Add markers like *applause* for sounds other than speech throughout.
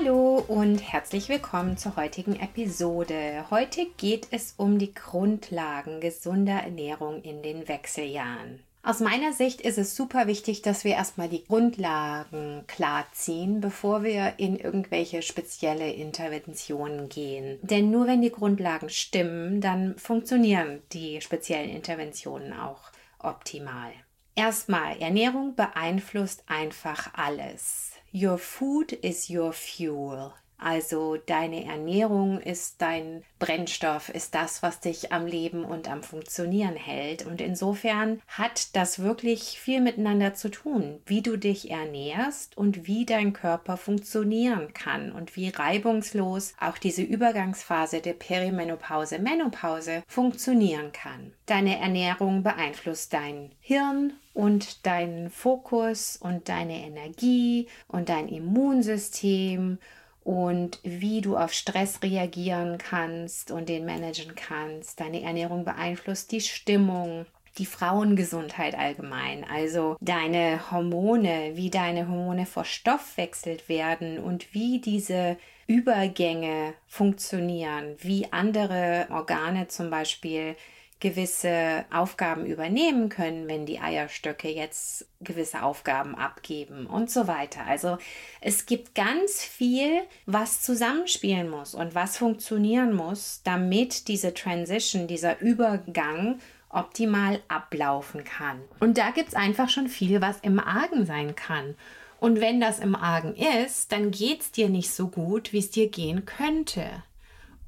Hallo und herzlich willkommen zur heutigen Episode. Heute geht es um die Grundlagen gesunder Ernährung in den Wechseljahren. Aus meiner Sicht ist es super wichtig, dass wir erstmal die Grundlagen klar ziehen, bevor wir in irgendwelche spezielle Interventionen gehen. Denn nur wenn die Grundlagen stimmen, dann funktionieren die speziellen Interventionen auch optimal. Erstmal, Ernährung beeinflusst einfach alles. Your food is your fuel. Also deine Ernährung ist dein Brennstoff, ist das, was dich am Leben und am Funktionieren hält. Und insofern hat das wirklich viel miteinander zu tun, wie du dich ernährst und wie dein Körper funktionieren kann und wie reibungslos auch diese Übergangsphase der Perimenopause, Menopause funktionieren kann. Deine Ernährung beeinflusst dein Hirn und deinen Fokus und deine Energie und dein Immunsystem und wie du auf Stress reagieren kannst und den managen kannst. Deine Ernährung beeinflusst die Stimmung, die Frauengesundheit allgemein, also deine Hormone, wie deine Hormone verstoffwechselt werden und wie diese Übergänge funktionieren, wie andere Organe zum Beispiel gewisse Aufgaben übernehmen können, wenn die Eierstöcke jetzt gewisse Aufgaben abgeben und so weiter. Also es gibt ganz viel, was zusammenspielen muss und was funktionieren muss, damit diese Transition, dieser Übergang optimal ablaufen kann. Und da gibt's einfach schon viel, was im Argen sein kann. Und wenn das im Argen ist, dann geht's dir nicht so gut, wie es dir gehen könnte.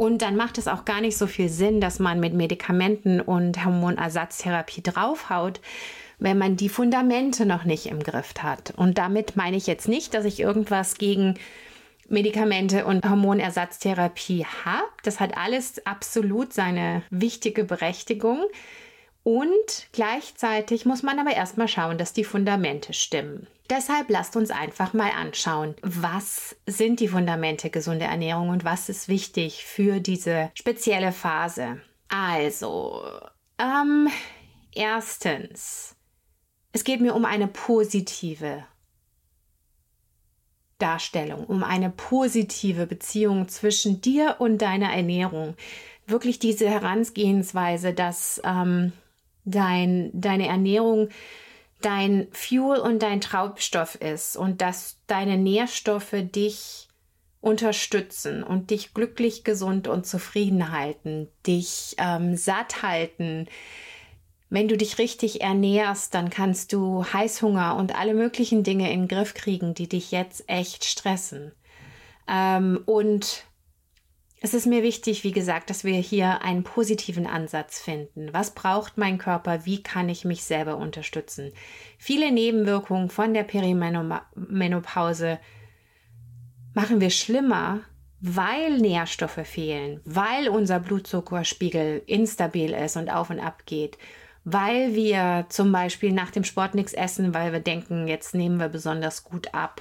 Und dann macht es auch gar nicht so viel Sinn, dass man mit Medikamenten und Hormonersatztherapie draufhaut, wenn man die Fundamente noch nicht im Griff hat. Und damit meine ich jetzt nicht, dass ich irgendwas gegen Medikamente und Hormonersatztherapie habe. Das hat alles absolut seine wichtige Berechtigung. Und gleichzeitig muss man aber erstmal schauen, dass die Fundamente stimmen. Deshalb lasst uns einfach mal anschauen, was sind die Fundamente gesunde Ernährung und was ist wichtig für diese spezielle Phase. Also, ähm, erstens, es geht mir um eine positive Darstellung, um eine positive Beziehung zwischen dir und deiner Ernährung. Wirklich diese Herangehensweise, dass ähm, dein, deine Ernährung dein Fuel und dein Treibstoff ist und dass deine Nährstoffe dich unterstützen und dich glücklich, gesund und zufrieden halten, dich ähm, satt halten. Wenn du dich richtig ernährst, dann kannst du Heißhunger und alle möglichen Dinge in den Griff kriegen, die dich jetzt echt stressen. Ähm, und es ist mir wichtig, wie gesagt, dass wir hier einen positiven Ansatz finden. Was braucht mein Körper? Wie kann ich mich selber unterstützen? Viele Nebenwirkungen von der Perimenopause machen wir schlimmer, weil Nährstoffe fehlen, weil unser Blutzuckerspiegel instabil ist und auf und ab geht, weil wir zum Beispiel nach dem Sport nichts essen, weil wir denken, jetzt nehmen wir besonders gut ab,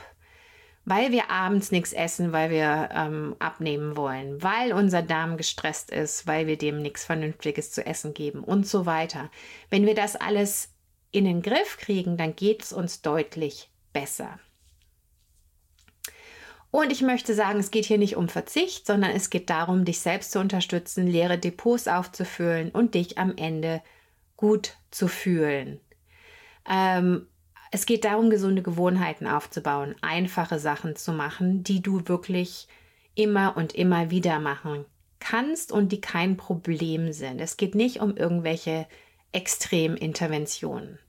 weil wir abends nichts essen, weil wir ähm, abnehmen wollen, weil unser Darm gestresst ist, weil wir dem nichts Vernünftiges zu essen geben und so weiter. Wenn wir das alles in den Griff kriegen, dann geht es uns deutlich besser. Und ich möchte sagen, es geht hier nicht um Verzicht, sondern es geht darum, dich selbst zu unterstützen, leere Depots aufzufüllen und dich am Ende gut zu fühlen. Ähm, es geht darum, gesunde Gewohnheiten aufzubauen, einfache Sachen zu machen, die du wirklich immer und immer wieder machen kannst und die kein Problem sind. Es geht nicht um irgendwelche Extreminterventionen.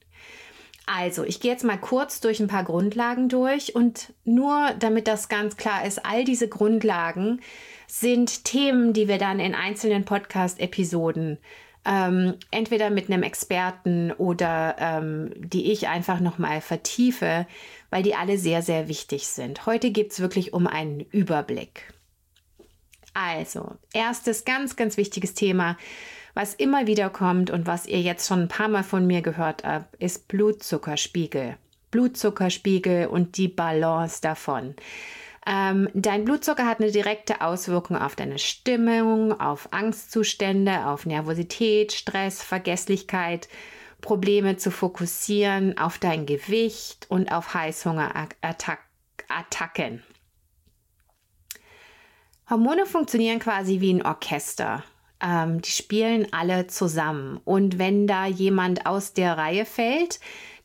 Also, ich gehe jetzt mal kurz durch ein paar Grundlagen durch und nur damit das ganz klar ist, all diese Grundlagen sind Themen, die wir dann in einzelnen Podcast-Episoden ähm, entweder mit einem Experten oder ähm, die ich einfach nochmal vertiefe, weil die alle sehr, sehr wichtig sind. Heute geht es wirklich um einen Überblick. Also, erstes ganz, ganz wichtiges Thema, was immer wieder kommt und was ihr jetzt schon ein paar Mal von mir gehört habt, ist Blutzuckerspiegel. Blutzuckerspiegel und die Balance davon. Ähm, dein Blutzucker hat eine direkte Auswirkung auf deine Stimmung, auf Angstzustände, auf Nervosität, Stress, Vergesslichkeit, Probleme zu fokussieren, auf dein Gewicht und auf Heißhungerattacken. Hormone funktionieren quasi wie ein Orchester. Ähm, die spielen alle zusammen. Und wenn da jemand aus der Reihe fällt,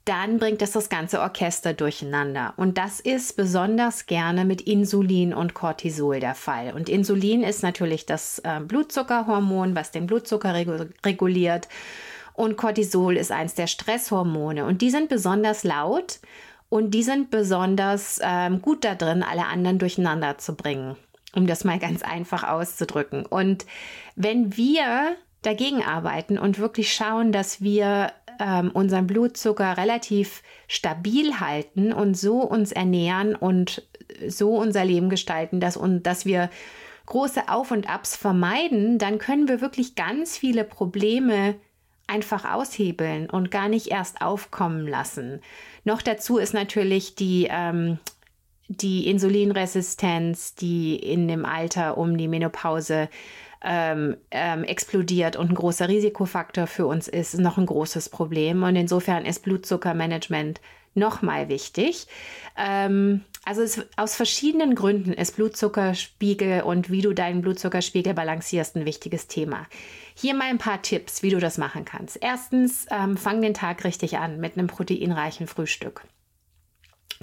dann bringt es das ganze Orchester durcheinander. Und das ist besonders gerne mit Insulin und Cortisol der Fall. Und Insulin ist natürlich das äh, Blutzuckerhormon, was den Blutzucker regu reguliert. Und Cortisol ist eins der Stresshormone. Und die sind besonders laut und die sind besonders ähm, gut da drin, alle anderen durcheinander zu bringen. Um das mal ganz einfach auszudrücken. Und wenn wir dagegen arbeiten und wirklich schauen, dass wir ähm, unseren Blutzucker relativ stabil halten und so uns ernähren und so unser Leben gestalten, dass, und, dass wir große Auf und Abs vermeiden, dann können wir wirklich ganz viele Probleme einfach aushebeln und gar nicht erst aufkommen lassen. Noch dazu ist natürlich die, ähm, die Insulinresistenz, die in dem Alter um die Menopause ähm, ähm, explodiert und ein großer Risikofaktor für uns ist, noch ein großes Problem. Und insofern ist Blutzuckermanagement nochmal wichtig. Ähm, also es, aus verschiedenen Gründen ist Blutzuckerspiegel und wie du deinen Blutzuckerspiegel balancierst ein wichtiges Thema. Hier mal ein paar Tipps, wie du das machen kannst. Erstens, ähm, fang den Tag richtig an mit einem proteinreichen Frühstück.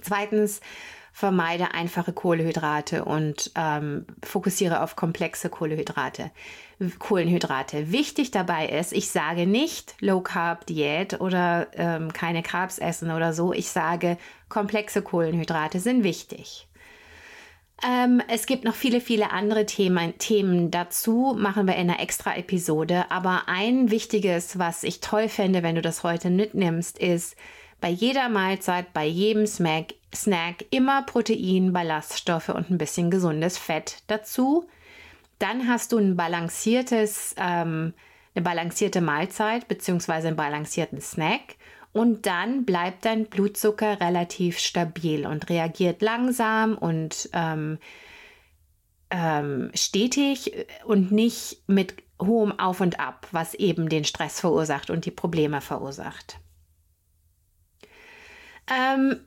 Zweitens, vermeide einfache Kohlehydrate und ähm, fokussiere auf komplexe Kohlehydrate. Kohlenhydrate. Wichtig dabei ist, ich sage nicht Low Carb Diät oder ähm, keine Carbs essen oder so. Ich sage, komplexe Kohlenhydrate sind wichtig. Ähm, es gibt noch viele, viele andere Themen, Themen dazu, machen wir in einer extra Episode. Aber ein wichtiges, was ich toll fände, wenn du das heute mitnimmst, ist, bei jeder Mahlzeit, bei jedem Snack, Snack immer Protein, Ballaststoffe und ein bisschen gesundes Fett dazu. Dann hast du ein balanciertes, ähm, eine balancierte Mahlzeit bzw. einen balancierten Snack. Und dann bleibt dein Blutzucker relativ stabil und reagiert langsam und ähm, ähm, stetig und nicht mit hohem Auf und Ab, was eben den Stress verursacht und die Probleme verursacht. Ähm,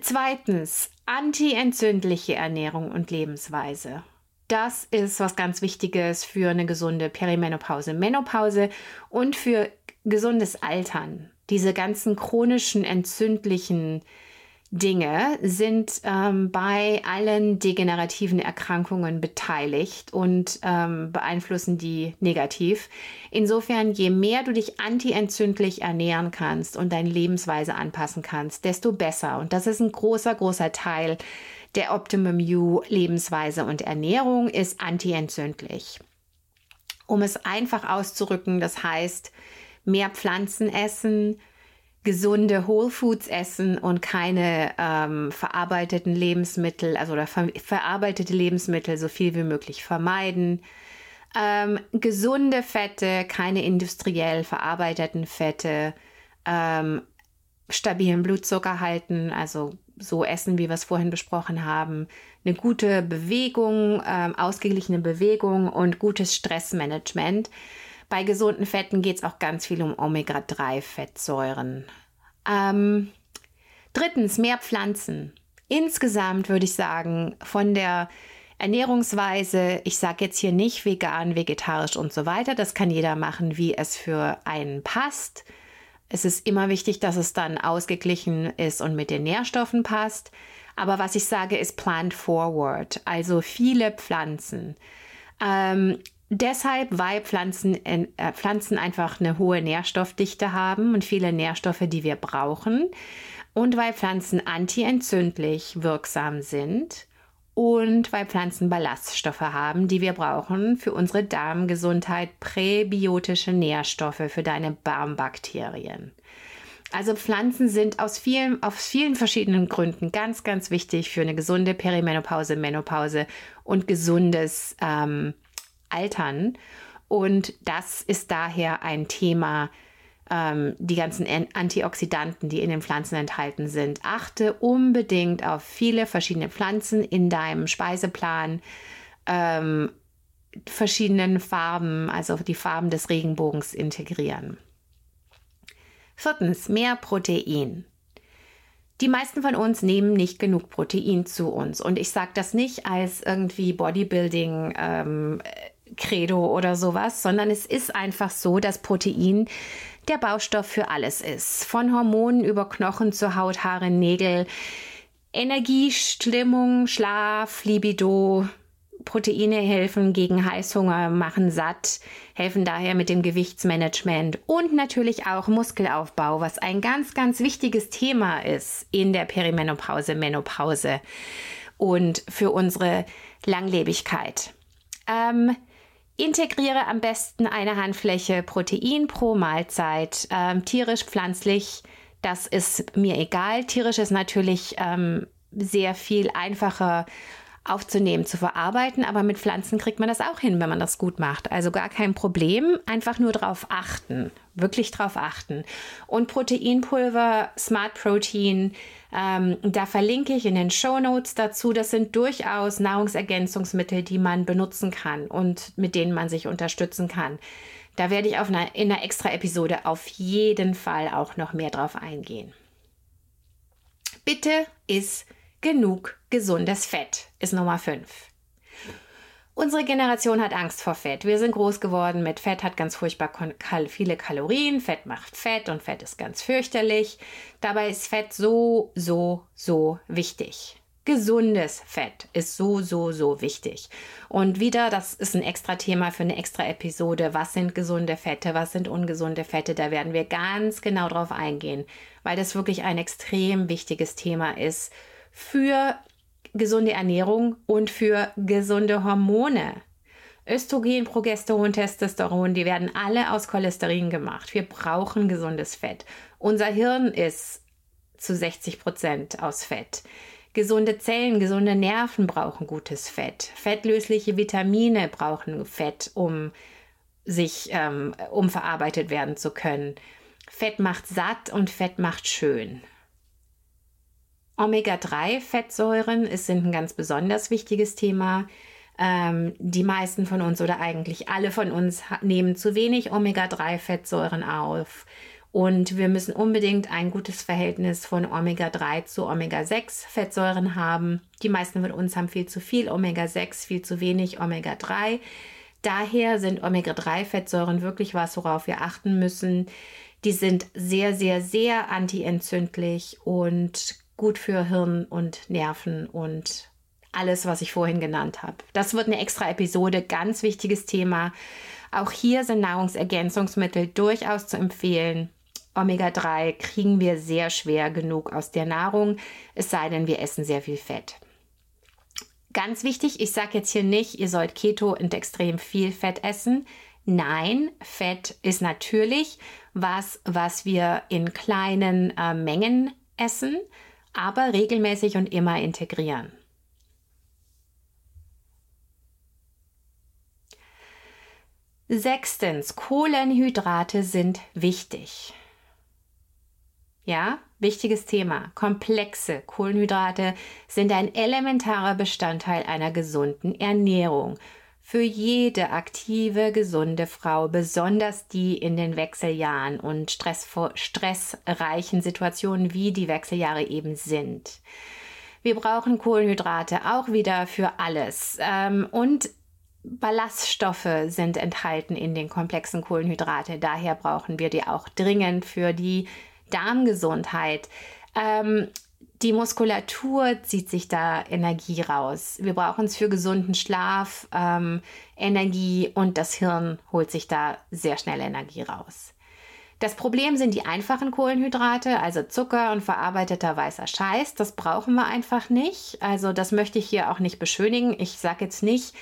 zweitens, antientzündliche Ernährung und Lebensweise. Das ist was ganz Wichtiges für eine gesunde Perimenopause, Menopause und für gesundes Altern. Diese ganzen chronischen entzündlichen Dinge sind ähm, bei allen degenerativen Erkrankungen beteiligt und ähm, beeinflussen die negativ. Insofern, je mehr du dich antientzündlich ernähren kannst und deine Lebensweise anpassen kannst, desto besser. Und das ist ein großer, großer Teil der Optimum U Lebensweise und Ernährung ist antientzündlich. Um es einfach auszurücken, das heißt, mehr Pflanzen essen, gesunde Whole Foods essen und keine ähm, verarbeiteten Lebensmittel, also oder ver verarbeitete Lebensmittel so viel wie möglich vermeiden. Ähm, gesunde Fette, keine industriell verarbeiteten Fette, ähm, stabilen Blutzucker halten, also so essen, wie wir es vorhin besprochen haben, eine gute Bewegung, ähm, ausgeglichene Bewegung und gutes Stressmanagement. Bei gesunden Fetten geht es auch ganz viel um Omega-3-Fettsäuren. Ähm, drittens, mehr Pflanzen. Insgesamt würde ich sagen, von der Ernährungsweise, ich sage jetzt hier nicht vegan, vegetarisch und so weiter, das kann jeder machen, wie es für einen passt. Es ist immer wichtig, dass es dann ausgeglichen ist und mit den Nährstoffen passt. Aber was ich sage, ist plant forward, also viele Pflanzen. Ähm, Deshalb, weil Pflanzen, äh, Pflanzen einfach eine hohe Nährstoffdichte haben und viele Nährstoffe, die wir brauchen. Und weil Pflanzen antientzündlich wirksam sind und weil Pflanzen Ballaststoffe haben, die wir brauchen für unsere Darmgesundheit, präbiotische Nährstoffe für deine Darmbakterien. Also Pflanzen sind aus vielen, aus vielen verschiedenen Gründen ganz, ganz wichtig für eine gesunde Perimenopause, Menopause und gesundes ähm, Altern. Und das ist daher ein Thema, ähm, die ganzen Antioxidanten, die in den Pflanzen enthalten sind. Achte unbedingt auf viele verschiedene Pflanzen in deinem Speiseplan. Ähm, verschiedenen Farben, also die Farben des Regenbogens integrieren. Viertens, mehr Protein. Die meisten von uns nehmen nicht genug Protein zu uns. Und ich sage das nicht als irgendwie Bodybuilding ähm, Credo oder sowas, sondern es ist einfach so, dass Protein der Baustoff für alles ist. Von Hormonen über Knochen zu Haut, Haare, Nägel, Energie, Stimmung, Schlaf, Libido. Proteine helfen gegen Heißhunger, machen satt, helfen daher mit dem Gewichtsmanagement und natürlich auch Muskelaufbau, was ein ganz, ganz wichtiges Thema ist in der Perimenopause, Menopause und für unsere Langlebigkeit. Ähm, Integriere am besten eine Handfläche Protein pro Mahlzeit, ähm, tierisch, pflanzlich. Das ist mir egal. Tierisch ist natürlich ähm, sehr viel einfacher aufzunehmen, zu verarbeiten, aber mit Pflanzen kriegt man das auch hin, wenn man das gut macht. Also gar kein Problem, einfach nur darauf achten, wirklich darauf achten. Und Proteinpulver, Smart Protein, ähm, da verlinke ich in den Show Notes dazu. Das sind durchaus Nahrungsergänzungsmittel, die man benutzen kann und mit denen man sich unterstützen kann. Da werde ich auf einer, in einer extra Episode auf jeden Fall auch noch mehr drauf eingehen. Bitte ist genug gesundes Fett, ist Nummer 5. Unsere Generation hat Angst vor Fett. Wir sind groß geworden mit Fett, hat ganz furchtbar viele Kalorien. Fett macht Fett und Fett ist ganz fürchterlich. Dabei ist Fett so, so, so wichtig. Gesundes Fett ist so, so, so wichtig. Und wieder, das ist ein extra Thema für eine extra Episode. Was sind gesunde Fette? Was sind ungesunde Fette? Da werden wir ganz genau drauf eingehen, weil das wirklich ein extrem wichtiges Thema ist für gesunde Ernährung und für gesunde Hormone. Östrogen, Progesteron, Testosteron, die werden alle aus Cholesterin gemacht. Wir brauchen gesundes Fett. Unser Hirn ist zu 60 Prozent aus Fett. Gesunde Zellen, gesunde Nerven brauchen gutes Fett. Fettlösliche Vitamine brauchen Fett, um sich, ähm, um verarbeitet werden zu können. Fett macht satt und Fett macht schön. Omega-3-Fettsäuren sind ein ganz besonders wichtiges Thema. Ähm, die meisten von uns oder eigentlich alle von uns nehmen zu wenig Omega-3-Fettsäuren auf. Und wir müssen unbedingt ein gutes Verhältnis von Omega-3 zu Omega-6-Fettsäuren haben. Die meisten von uns haben viel zu viel Omega-6, viel zu wenig Omega-3. Daher sind Omega-3-Fettsäuren wirklich was, worauf wir achten müssen. Die sind sehr, sehr, sehr antientzündlich und gut für Hirn und Nerven und alles, was ich vorhin genannt habe. Das wird eine extra Episode, ganz wichtiges Thema. Auch hier sind Nahrungsergänzungsmittel durchaus zu empfehlen. Omega-3 kriegen wir sehr schwer genug aus der Nahrung, es sei denn, wir essen sehr viel Fett. Ganz wichtig, ich sage jetzt hier nicht, ihr sollt Keto und extrem viel Fett essen. Nein, Fett ist natürlich was, was wir in kleinen äh, Mengen essen aber regelmäßig und immer integrieren. Sechstens, Kohlenhydrate sind wichtig. Ja, wichtiges Thema. Komplexe Kohlenhydrate sind ein elementarer Bestandteil einer gesunden Ernährung für jede aktive, gesunde Frau, besonders die in den Wechseljahren und stressreichen Situationen wie die Wechseljahre eben sind. Wir brauchen Kohlenhydrate auch wieder für alles. Ähm, und Ballaststoffe sind enthalten in den komplexen Kohlenhydrate. Daher brauchen wir die auch dringend für die Darmgesundheit. Ähm, die Muskulatur zieht sich da Energie raus. Wir brauchen es für gesunden Schlaf, ähm, Energie und das Hirn holt sich da sehr schnell Energie raus. Das Problem sind die einfachen Kohlenhydrate, also Zucker und verarbeiteter weißer Scheiß. Das brauchen wir einfach nicht. Also das möchte ich hier auch nicht beschönigen. Ich sage jetzt nicht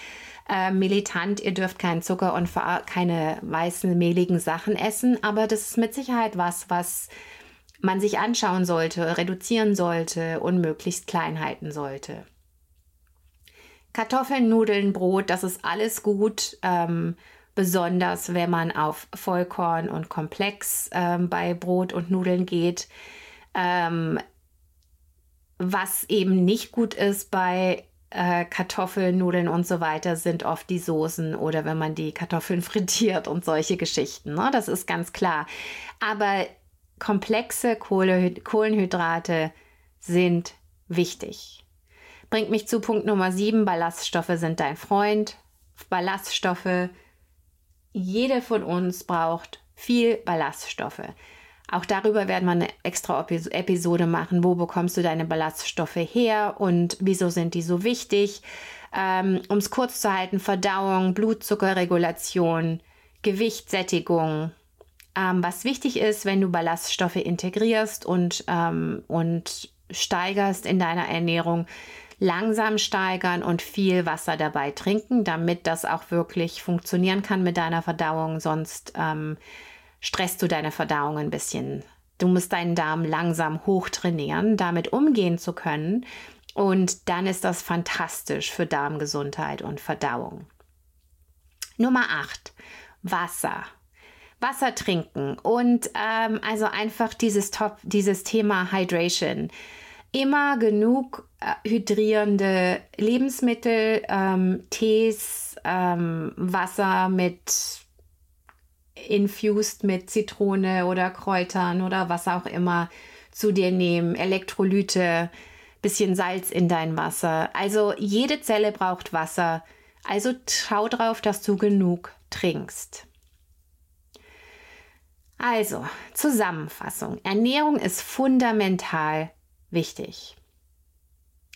äh, militant, ihr dürft keinen Zucker und keine weißen, mehligen Sachen essen, aber das ist mit Sicherheit was, was man sich anschauen sollte, reduzieren sollte und möglichst klein halten sollte. Kartoffeln, Nudeln, Brot, das ist alles gut. Ähm, besonders wenn man auf Vollkorn und Komplex ähm, bei Brot und Nudeln geht. Ähm, was eben nicht gut ist bei äh, Kartoffeln, Nudeln und so weiter, sind oft die Soßen oder wenn man die Kartoffeln *laughs* frittiert und solche Geschichten. Ne? Das ist ganz klar. Aber komplexe Kohlenhydrate sind wichtig. Bringt mich zu Punkt Nummer 7. Ballaststoffe sind dein Freund. Ballaststoffe jede von uns braucht viel Ballaststoffe. Auch darüber werden wir eine extra Episode machen. Wo bekommst du deine Ballaststoffe her und wieso sind die so wichtig? Ähm, um es kurz zu halten, Verdauung, Blutzuckerregulation, Gewichtssättigung. Ähm, was wichtig ist, wenn du Ballaststoffe integrierst und, ähm, und steigerst in deiner Ernährung, langsam steigern und viel Wasser dabei trinken, damit das auch wirklich funktionieren kann mit deiner Verdauung. Sonst ähm, stresst du deine Verdauung ein bisschen. Du musst deinen Darm langsam hochtrainieren, damit umgehen zu können. Und dann ist das fantastisch für Darmgesundheit und Verdauung. Nummer 8. Wasser. Wasser trinken und ähm, also einfach dieses Top, dieses Thema Hydration immer genug äh, hydrierende Lebensmittel, ähm, Tees, ähm, Wasser mit infused mit Zitrone oder Kräutern oder was auch immer zu dir nehmen, Elektrolyte, bisschen Salz in dein Wasser. Also jede Zelle braucht Wasser. Also schau drauf, dass du genug trinkst. Also, Zusammenfassung. Ernährung ist fundamental wichtig.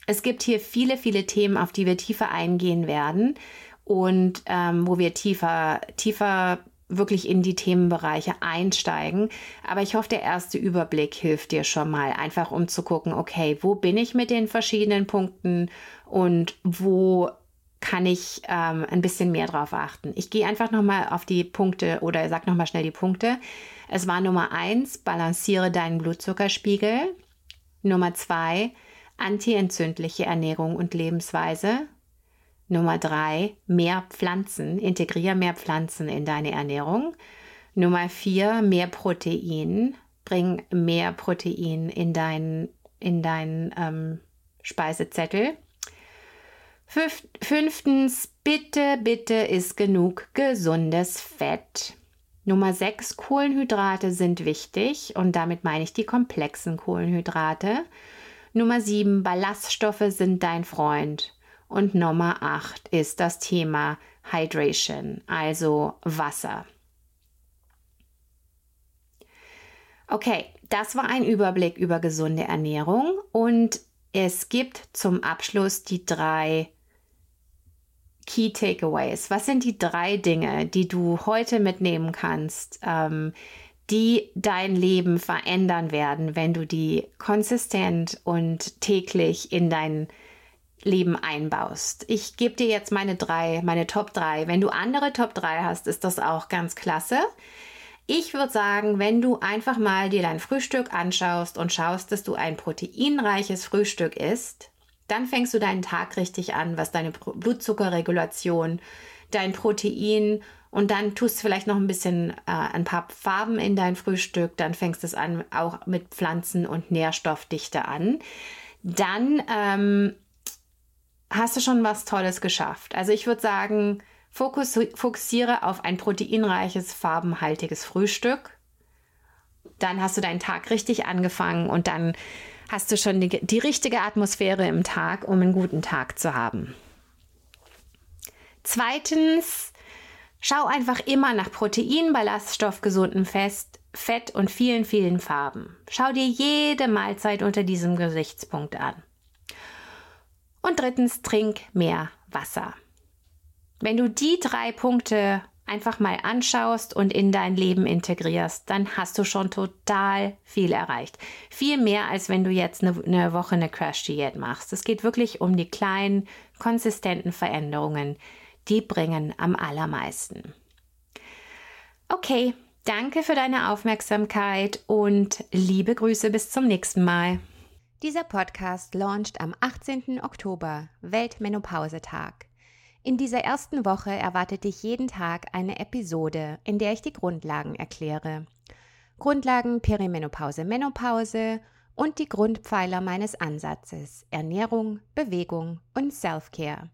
Es gibt hier viele, viele Themen, auf die wir tiefer eingehen werden und ähm, wo wir tiefer, tiefer wirklich in die Themenbereiche einsteigen. Aber ich hoffe, der erste Überblick hilft dir schon mal, einfach um zu gucken, okay, wo bin ich mit den verschiedenen Punkten und wo kann ich ähm, ein bisschen mehr drauf achten. Ich gehe einfach nochmal auf die Punkte oder sag nochmal schnell die Punkte. Es war Nummer eins, balanciere deinen Blutzuckerspiegel. Nummer zwei, antientzündliche Ernährung und Lebensweise. Nummer drei, mehr Pflanzen, integriere mehr Pflanzen in deine Ernährung. Nummer vier, mehr Protein, bring mehr Protein in deinen in dein, ähm, Speisezettel. Fünf, fünftens, bitte, bitte ist genug gesundes Fett. Nummer 6, Kohlenhydrate sind wichtig und damit meine ich die komplexen Kohlenhydrate. Nummer 7, Ballaststoffe sind dein Freund. Und Nummer 8 ist das Thema Hydration, also Wasser. Okay, das war ein Überblick über gesunde Ernährung und es gibt zum Abschluss die drei Key Takeaways? Was sind die drei Dinge, die du heute mitnehmen kannst, ähm, die dein Leben verändern werden, wenn du die konsistent und täglich in dein Leben einbaust. Ich gebe dir jetzt meine drei, meine Top 3. Wenn du andere Top 3 hast, ist das auch ganz klasse. Ich würde sagen, wenn du einfach mal dir dein Frühstück anschaust und schaust, dass du ein proteinreiches Frühstück isst, dann fängst du deinen Tag richtig an, was deine Blutzuckerregulation, dein Protein und dann tust du vielleicht noch ein bisschen äh, ein paar Farben in dein Frühstück, dann fängst es an auch mit Pflanzen und Nährstoffdichte an. Dann ähm, hast du schon was Tolles geschafft. Also ich würde sagen, fokus, fokussiere auf ein proteinreiches, farbenhaltiges Frühstück. Dann hast du deinen Tag richtig angefangen und dann hast du schon die, die richtige Atmosphäre im Tag, um einen guten Tag zu haben. Zweitens, schau einfach immer nach Protein, Ballaststoff, gesundem Fest, Fett und vielen, vielen Farben. Schau dir jede Mahlzeit unter diesem Gesichtspunkt an. Und drittens, trink mehr Wasser. Wenn du die drei Punkte einfach mal anschaust und in dein Leben integrierst, dann hast du schon total viel erreicht. Viel mehr, als wenn du jetzt eine, eine Woche eine Crash-Diät machst. Es geht wirklich um die kleinen, konsistenten Veränderungen. Die bringen am allermeisten. Okay, danke für deine Aufmerksamkeit und liebe Grüße bis zum nächsten Mal. Dieser Podcast launcht am 18. Oktober, Weltmenopausetag. In dieser ersten Woche erwartet dich jeden Tag eine Episode, in der ich die Grundlagen erkläre. Grundlagen Perimenopause, Menopause und die Grundpfeiler meines Ansatzes Ernährung, Bewegung und Self-Care.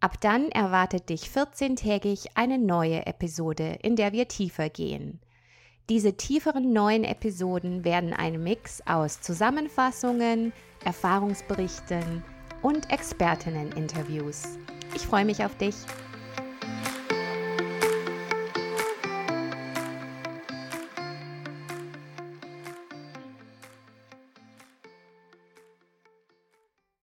Ab dann erwartet dich 14-tägig eine neue Episode, in der wir tiefer gehen. Diese tieferen neuen Episoden werden ein Mix aus Zusammenfassungen, Erfahrungsberichten und Expertinnen-Interviews. Ich freue mich auf dich.